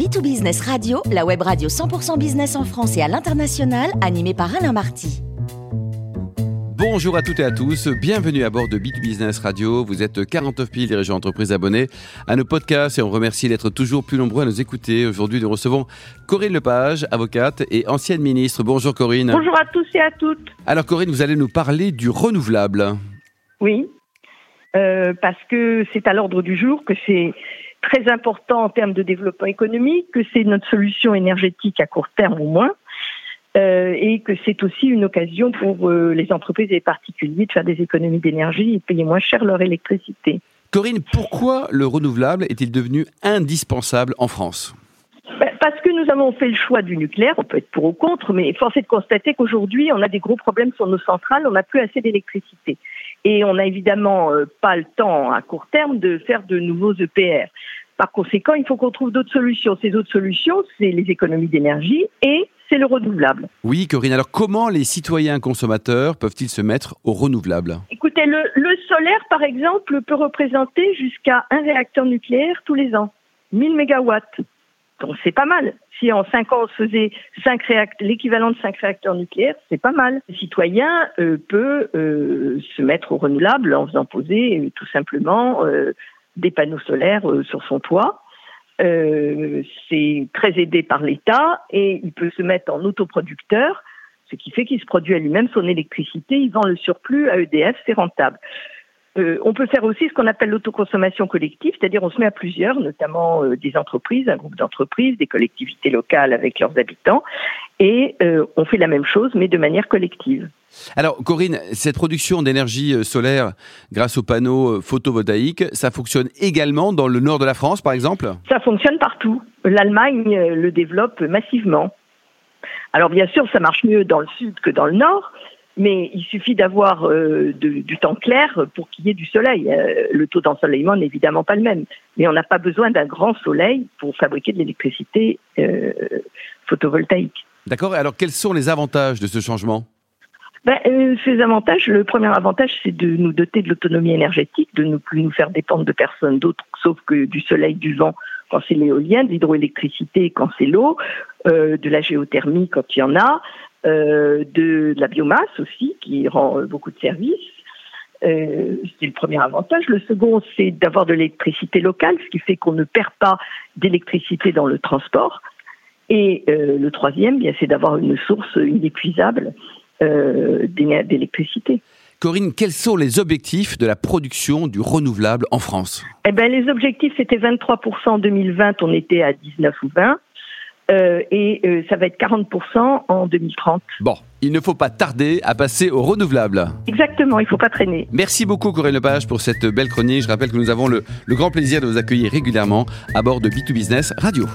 B2Business Radio, la web radio 100% business en France et à l'international, animée par Alain Marty. Bonjour à toutes et à tous, bienvenue à bord de B2Business Radio. Vous êtes 49 000 dirigeants d'entreprise abonnés à nos podcasts et on remercie d'être toujours plus nombreux à nous écouter. Aujourd'hui, nous recevons Corinne Lepage, avocate et ancienne ministre. Bonjour Corinne. Bonjour à tous et à toutes. Alors Corinne, vous allez nous parler du renouvelable. Oui, euh, parce que c'est à l'ordre du jour que c'est très important en termes de développement économique, que c'est notre solution énergétique à court terme au moins, euh, et que c'est aussi une occasion pour euh, les entreprises et les particuliers de faire des économies d'énergie et de payer moins cher leur électricité. Corinne, pourquoi le renouvelable est-il devenu indispensable en France? Ben, parce que nous avons fait le choix du nucléaire, on peut être pour ou contre, mais force est de constater qu'aujourd'hui, on a des gros problèmes sur nos centrales, on n'a plus assez d'électricité. Et on n'a évidemment euh, pas le temps à court terme de faire de nouveaux EPR. Par conséquent, il faut qu'on trouve d'autres solutions. Ces autres solutions, c'est les économies d'énergie et c'est le renouvelable. Oui, Corinne. Alors, comment les citoyens consommateurs peuvent-ils se mettre au renouvelable? Écoutez, le, le, solaire, par exemple, peut représenter jusqu'à un réacteur nucléaire tous les ans. 1000 mégawatts. Donc, c'est pas mal. Si en 5 ans, on faisait l'équivalent de 5 réacteurs nucléaires, c'est pas mal. Le citoyen euh, peut euh, se mettre au renouvelable en faisant poser euh, tout simplement des panneaux solaires euh, sur son toit. Euh, c'est très aidé par l'État et il peut se mettre en autoproducteur, ce qui fait qu'il se produit à lui-même son électricité, il vend le surplus à EDF, c'est rentable. Euh, on peut faire aussi ce qu'on appelle l'autoconsommation collective, c'est-à-dire on se met à plusieurs, notamment des entreprises, un groupe d'entreprises, des collectivités locales avec leurs habitants, et euh, on fait la même chose, mais de manière collective. Alors, Corinne, cette production d'énergie euh, solaire grâce aux panneaux euh, photovoltaïques, ça fonctionne également dans le nord de la France, par exemple? Ça fonctionne partout. L'Allemagne le développe massivement. Alors, bien sûr, ça marche mieux dans le sud que dans le nord, mais il suffit d'avoir euh, du temps clair pour qu'il y ait du soleil. Euh, le taux d'ensoleillement n'est évidemment pas le même, mais on n'a pas besoin d'un grand soleil pour fabriquer de l'électricité euh, photovoltaïque. D'accord. Alors, quels sont les avantages de ce changement? Ben, euh, ces avantages, le premier avantage, c'est de nous doter de l'autonomie énergétique, de ne plus nous faire dépendre de personne d'autre, sauf que du soleil, du vent quand c'est l'éolien, de l'hydroélectricité quand c'est l'eau, euh, de la géothermie quand il y en a, euh, de, la biomasse aussi, qui rend beaucoup de services. C'est le premier avantage. Le second, c'est d'avoir de l'électricité locale, ce qui fait qu'on ne perd pas d'électricité dans le transport. Et euh, le troisième, bien, c'est d'avoir une source inépuisable euh, d'électricité. Corinne, quels sont les objectifs de la production du renouvelable en France? Eh ben, les objectifs, c'était 23% en 2020, on était à 19 ou 20. Euh, et euh, ça va être 40% en 2030. Bon, il ne faut pas tarder à passer au renouvelable. Exactement, il ne faut pas traîner. Merci beaucoup Corinne Lepage pour cette belle chronique. Je rappelle que nous avons le, le grand plaisir de vous accueillir régulièrement à bord de B2Business Radio.